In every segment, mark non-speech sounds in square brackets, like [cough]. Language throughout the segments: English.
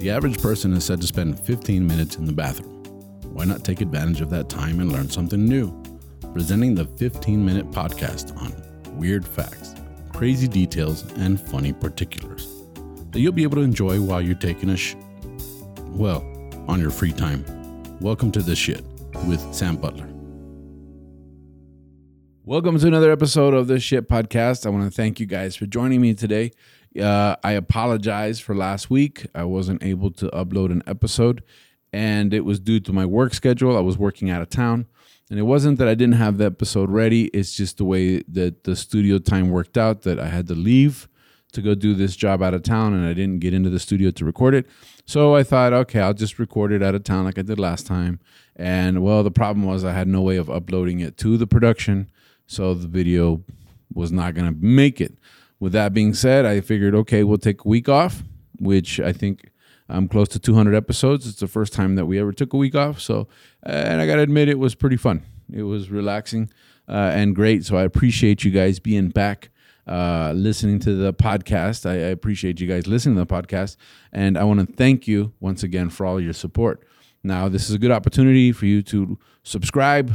The average person is said to spend 15 minutes in the bathroom. Why not take advantage of that time and learn something new? Presenting the 15 minute podcast on weird facts, crazy details, and funny particulars that you'll be able to enjoy while you're taking a sh. Well, on your free time. Welcome to This Shit with Sam Butler. Welcome to another episode of This Shit Podcast. I want to thank you guys for joining me today. Uh, I apologize for last week. I wasn't able to upload an episode, and it was due to my work schedule. I was working out of town, and it wasn't that I didn't have the episode ready. It's just the way that the studio time worked out that I had to leave to go do this job out of town, and I didn't get into the studio to record it. So I thought, okay, I'll just record it out of town like I did last time. And well, the problem was I had no way of uploading it to the production, so the video was not going to make it. With that being said, I figured, okay, we'll take a week off, which I think I'm close to 200 episodes. It's the first time that we ever took a week off. So, and I got to admit, it was pretty fun. It was relaxing uh, and great. So I appreciate you guys being back. Uh, listening to the podcast. I, I appreciate you guys listening to the podcast. And I want to thank you once again for all your support. Now, this is a good opportunity for you to subscribe,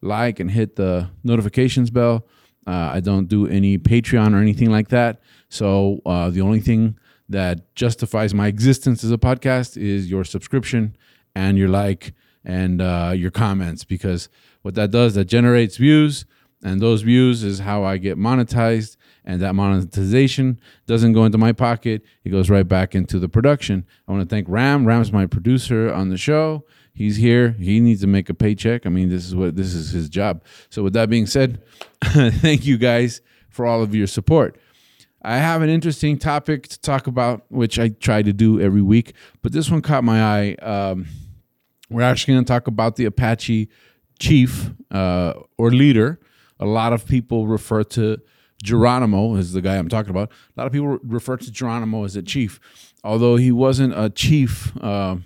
like, and hit the notifications bell uh, I don't do any Patreon or anything like that. So uh, the only thing that justifies my existence as a podcast is your subscription and your like and uh, your comments because what that does that generates views and those views is how I get monetized and that monetization doesn't go into my pocket. It goes right back into the production. I want to thank Ram. Ram's my producer on the show he's here. He needs to make a paycheck. I mean, this is what this is his job. So with that being said, [laughs] thank you guys for all of your support. I have an interesting topic to talk about, which I try to do every week, but this one caught my eye. Um, we're actually going to talk about the Apache chief uh, or leader. A lot of people refer to Geronimo as the guy I'm talking about. A lot of people refer to Geronimo as a chief, although he wasn't a chief. Uh,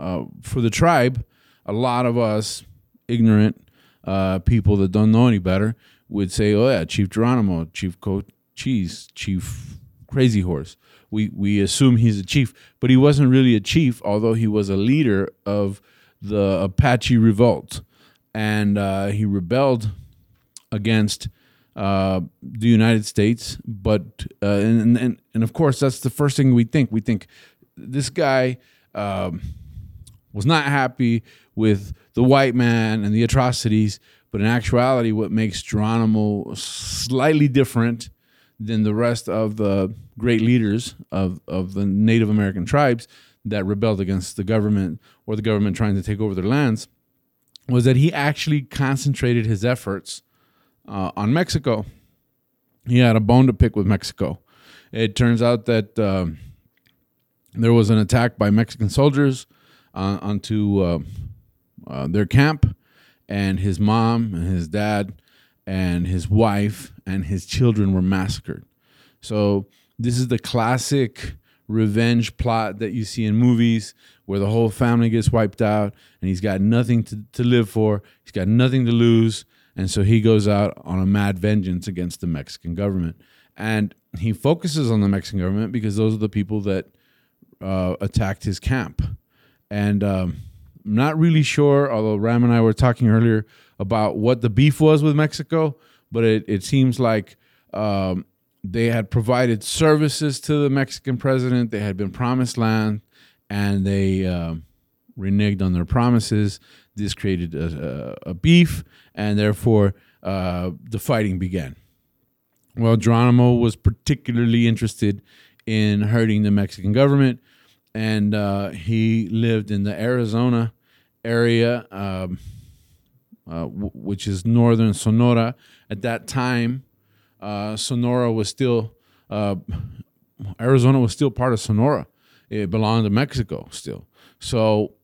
uh, for the tribe, a lot of us ignorant uh, people that don't know any better would say, "Oh yeah, Chief Geronimo, Chief Cochise, Chief Crazy Horse." We we assume he's a chief, but he wasn't really a chief, although he was a leader of the Apache revolt, and uh, he rebelled against uh, the United States. But uh, and, and and of course, that's the first thing we think. We think this guy. Um, was not happy with the white man and the atrocities, but in actuality, what makes Geronimo slightly different than the rest of the great leaders of, of the Native American tribes that rebelled against the government or the government trying to take over their lands was that he actually concentrated his efforts uh, on Mexico. He had a bone to pick with Mexico. It turns out that um, there was an attack by Mexican soldiers uh, onto uh, uh, their camp, and his mom and his dad and his wife and his children were massacred. So this is the classic revenge plot that you see in movies where the whole family gets wiped out and he's got nothing to, to live for, he's got nothing to lose, and so he goes out on a mad vengeance against the Mexican government. And he focuses on the Mexican government because those are the people that uh, attacked his camp and um, I'm not really sure. Although Ram and I were talking earlier about what the beef was with Mexico, but it, it seems like um, they had provided services to the Mexican president. They had been promised land, and they um, reneged on their promises. This created a, a, a beef, and therefore uh, the fighting began. Well, Geronimo was particularly interested in hurting the Mexican government and uh, he lived in the Arizona area, um, uh, w- which is northern Sonora. At that time, uh, Sonora was still uh, Arizona was still part of Sonora. It belonged to Mexico still. So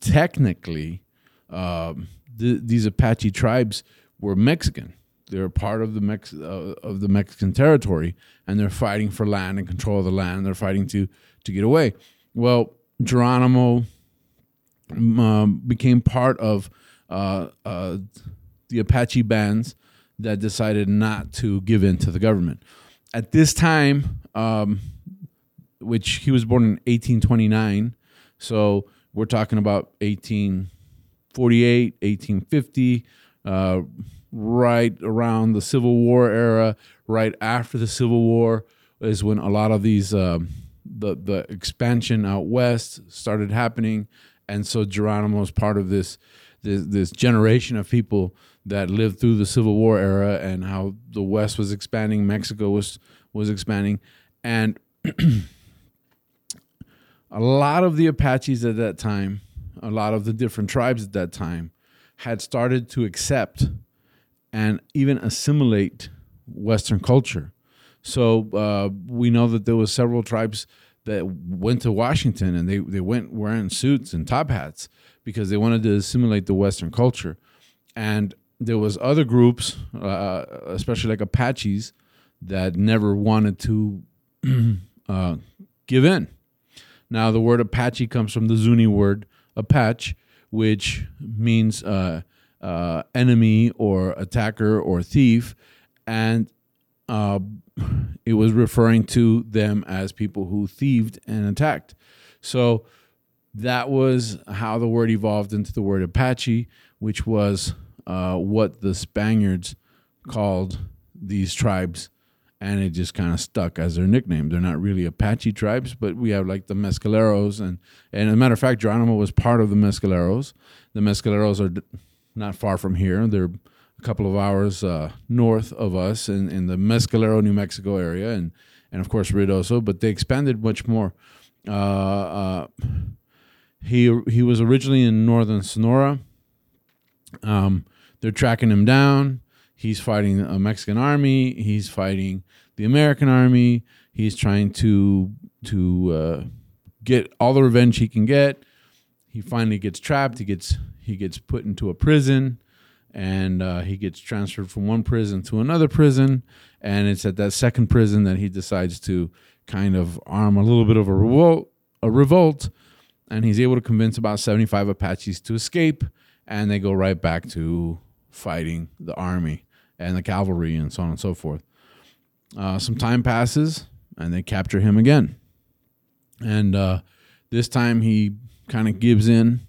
technically, um, th- these Apache tribes were Mexican. They're part of the Mex- uh, of the Mexican territory, and they're fighting for land and control of the land. They're fighting to to get away. Well, Geronimo um, became part of uh, uh, the Apache bands that decided not to give in to the government. At this time, um, which he was born in 1829. So we're talking about 1848, 1850, uh, right around the Civil War era, right after the Civil War is when a lot of these um, the the expansion out west started happening, and so Geronimo is part of this this, this generation of people that lived through the Civil War era and how the West was expanding, Mexico was was expanding, and [clears throat] a lot of the Apaches at that time, a lot of the different tribes at that time, had started to accept and even assimilate Western culture. So uh, we know that there was several tribes that went to Washington and they, they went wearing suits and top hats because they wanted to assimilate the Western culture. And there was other groups, uh, especially like Apaches, that never wanted to [clears throat] uh, give in. Now, the word Apache comes from the Zuni word Apache, which means uh, uh, enemy or attacker or thief, and uh, it was referring to them as people who thieved and attacked. So that was how the word evolved into the word Apache, which was uh, what the Spaniards called these tribes. And it just kind of stuck as their nickname. They're not really Apache tribes, but we have like the Mescaleros. And, and as a matter of fact, Geronimo was part of the Mescaleros. The Mescaleros are not far from here. They're a couple of hours uh, north of us in, in the Mescalero, New Mexico area, and, and of course Ruidoso, but they expanded much more. Uh, uh, he, he was originally in northern Sonora. Um, they're tracking him down. He's fighting a Mexican army. He's fighting the American army. He's trying to to uh, get all the revenge he can get. He finally gets trapped. He gets he gets put into a prison and uh, he gets transferred from one prison to another prison. And it's at that second prison that he decides to kind of arm a little bit of a revolt, a revolt, and he's able to convince about 75 Apaches to escape, and they go right back to fighting the army and the cavalry and so on and so forth. Uh, some time passes, and they capture him again, and uh, this time he kind of gives in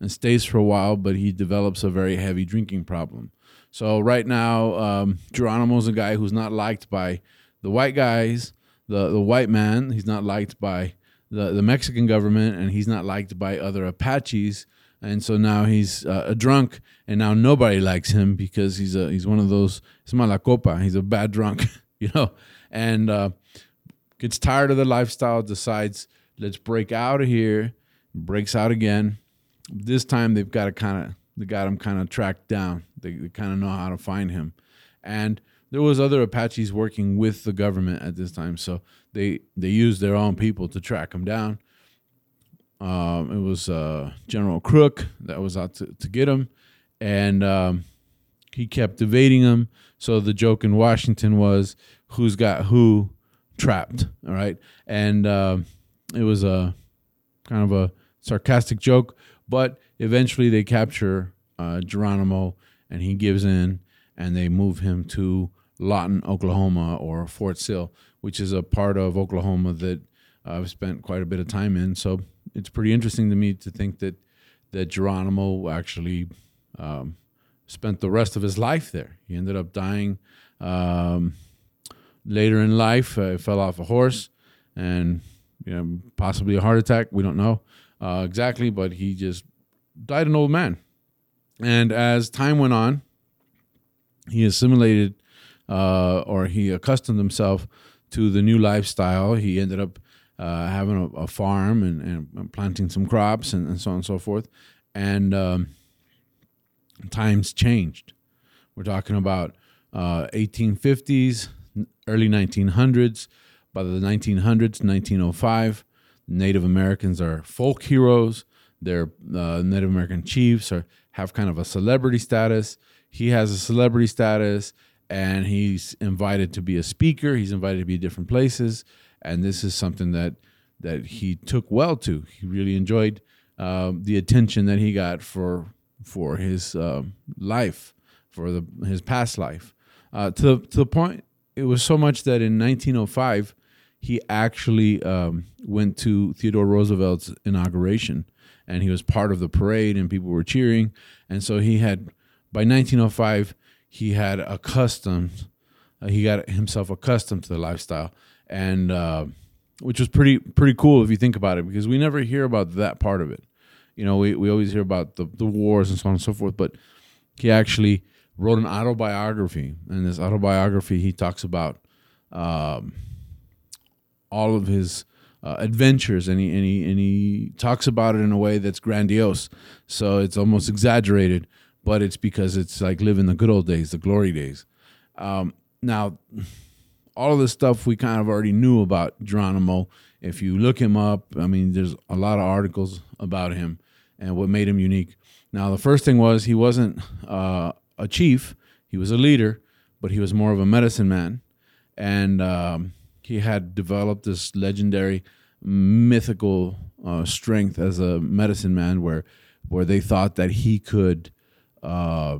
and stays for a while, but he develops a very heavy drinking problem. So right now, um, Geronimo's a guy who's not liked by the white guys, the the white man. He's not liked by the the Mexican government, and he's not liked by other Apaches. And so now he's uh, a drunk, and now nobody likes him because he's a he's one of those. It's mala copa. He's a bad drunk, [laughs] you know, and uh, gets tired of the lifestyle. Decides let's break out of here. Breaks out again this time they've got to kind of they got him kind of tracked down. They, they kind of know how to find him, and there was other Apaches working with the government at this time, so they they used their own people to track him down. Um, it was uh, General Crook that was out to, to get him, and um, he kept evading him. So the joke in Washington was, "Who's got who trapped?" All right, and uh, it was a kind of a sarcastic joke but eventually they capture uh, Geronimo and he gives in and they move him to Lawton, Oklahoma, or Fort Sill, which is a part of Oklahoma that I've spent quite a bit of time in. So it's pretty interesting to me to think that that Geronimo actually um, spent the rest of his life there. He ended up dying um, later in life. Uh, fell off a horse and you know, possibly a heart attack. We don't know uh, exactly, but he just died an old man. And as time went on, he assimilated uh, or he accustomed himself to the new lifestyle. He ended up uh, having a, a farm and, and, planting some crops and, and, so on and so forth. And um, times changed. We're talking about uh, 1850s, early 1900s. By the 1900s, 1905, Native Americans are folk heroes. Their uh, Native American chiefs are have kind of a celebrity status. He has a celebrity status, and he's invited to be a speaker. He's invited to be different places, and this is something that that he took well to. He really enjoyed um, the attention that he got for for his um, life, for the his past life, uh, to to the point. It was so much that in 1905 he actually um, went to Theodore Roosevelt's inauguration, and he was part of the parade, and people were cheering. And so he had, by 1905, he had accustomed, uh, he got himself accustomed to the lifestyle, and uh, which was pretty pretty cool if you think about it, because we never hear about that part of it. You know, we, we always hear about the, the wars and so on and so forth, but he actually wrote an autobiography. And this autobiography, he talks about um, all of his uh, adventures, and he, and, he, and he talks about it in a way that's grandiose. So it's almost exaggerated, but it's because it's like living the good old days, the glory days. Um, now, all of this stuff we kind of already knew about Geronimo. If you look him up, I mean, there's a lot of articles about him and what made him unique. Now, the first thing was he wasn't uh, a chief, he was a leader, but he was more of a medicine man. And um, he had developed this legendary mythical uh, strength as a medicine man where, where they thought that he could uh,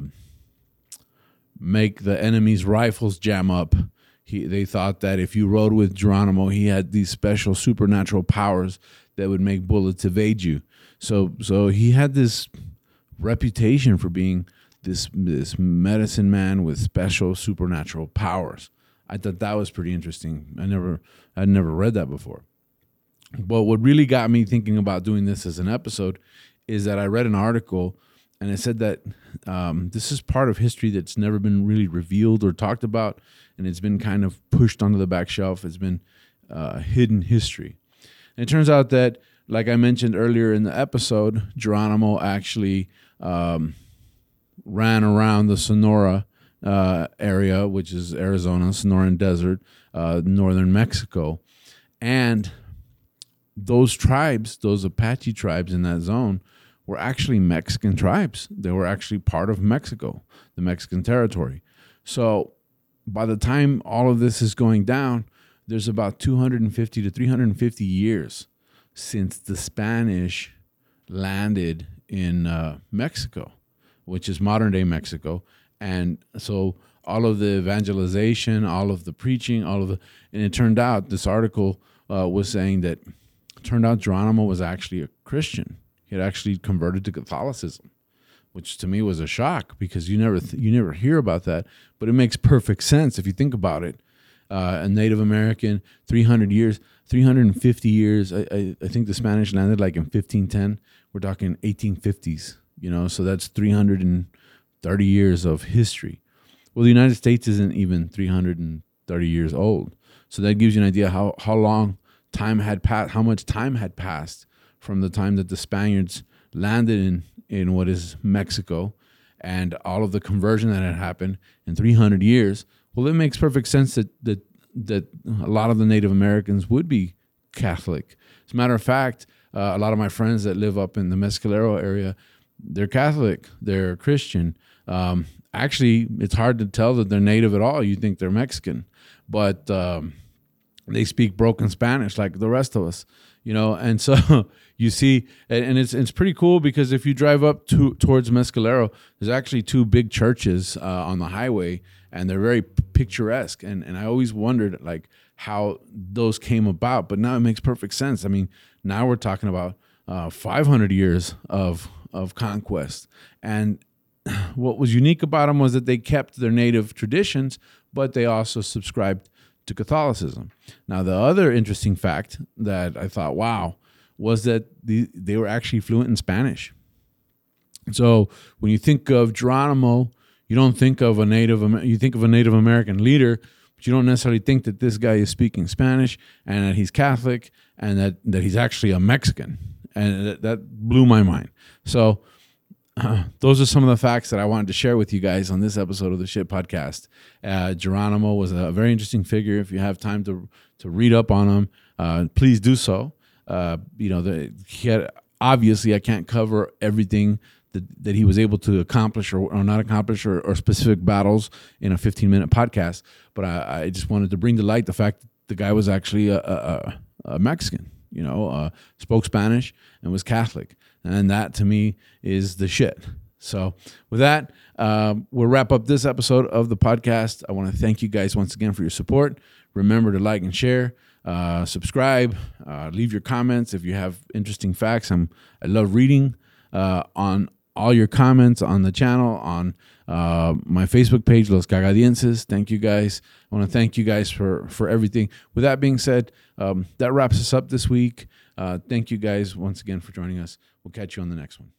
make the enemy's rifles jam up. He, they thought that if you rode with Geronimo, he had these special supernatural powers that would make bullets evade you. So so he had this reputation for being this this medicine man with special supernatural powers. I thought that was pretty interesting. I never I'd never read that before. But what really got me thinking about doing this as an episode is that I read an article and it said that um, this is part of history that's never been really revealed or talked about, and it's been kind of pushed onto the back shelf. It's been uh, hidden history. And it turns out that like I mentioned earlier in the episode, Geronimo actually um, ran around the Sonora uh, area, which is Arizona, Sonoran Desert, uh, northern Mexico. And those tribes, those Apache tribes in that zone, were actually Mexican tribes. They were actually part of Mexico, the Mexican territory. So by the time all of this is going down, there's about 250 to 350 years since the Spanish landed in uh, Mexico, which is modern day Mexico. And so all of the evangelization, all of the preaching, all of the, and it turned out this article uh, was saying that turned out Geronimo was actually a Christian. He had actually converted to Catholicism, which to me was a shock because you never th- you never hear about that, but it makes perfect sense if you think about it. Uh, a Native American, 300 years. 350 years. I, I, I, think the Spanish landed like in 1510. We're talking 1850s, you know, so that's 330 years of history. Well, the United States isn't even 330 years old. So that gives you an idea how, how long time had passed, how much time had passed from the time that the Spaniards landed in, in what is Mexico and all of the conversion that had happened in 300 years. Well, it makes perfect sense that, that that a lot of the Native Americans would be Catholic. As a matter of fact, uh, a lot of my friends that live up in the Mescalero area, they're Catholic, they're Christian. Um, actually, it's hard to tell that they're Native at all. You think they're Mexican, but um, they speak broken Spanish like the rest of us, you know. [laughs] And so [laughs] you see, and, and, it's it's pretty cool because if you drive up to towards Mescalero, there's actually two big churches uh, on the highway and they're very picturesque. And and I always wondered like how those came about, but now it makes perfect sense. I mean, now we're talking about uh, 500 years of of conquest, and [clears throat] what was unique about them was that they kept their native traditions, but they also subscribed to Catholicism. Now, the other interesting fact that I thought, wow, was that the, they were actually fluent in Spanish. So when you think of Geronimo you don't think of a Native you think of a Native American leader, but you don't necessarily think that this guy is speaking Spanish and that he's Catholic and that that he's actually a Mexican, and that, that blew my mind. So. [clears throat] Those are some of the facts that I wanted to share with you guys on this episode of the Shit Podcast. Uh, Geronimo was a very interesting figure. If you have time to to read up on him, uh, please do so. Uh, you know, the, he had obviously I can't cover everything that, that he was able to accomplish or, or not accomplish or, or, specific battles in a 15 minute podcast. But I, I, just wanted to bring to light the fact that the guy was actually a, a, a Mexican, you know, uh, spoke Spanish and was Catholic. And that to me is the shit. So, with that, um, we'll wrap up this episode of the podcast. I want to thank you guys once again for your support. Remember to like and share, uh, subscribe, uh, leave your comments if you have interesting facts. I'm I love reading uh, on all your comments on the channel on uh, my Facebook page, Los Cagadienses. Thank you guys. I want to thank you guys for for everything. With that being said, um, that wraps us up this week. Uh, thank you guys once again for joining us. We'll catch you on the next one.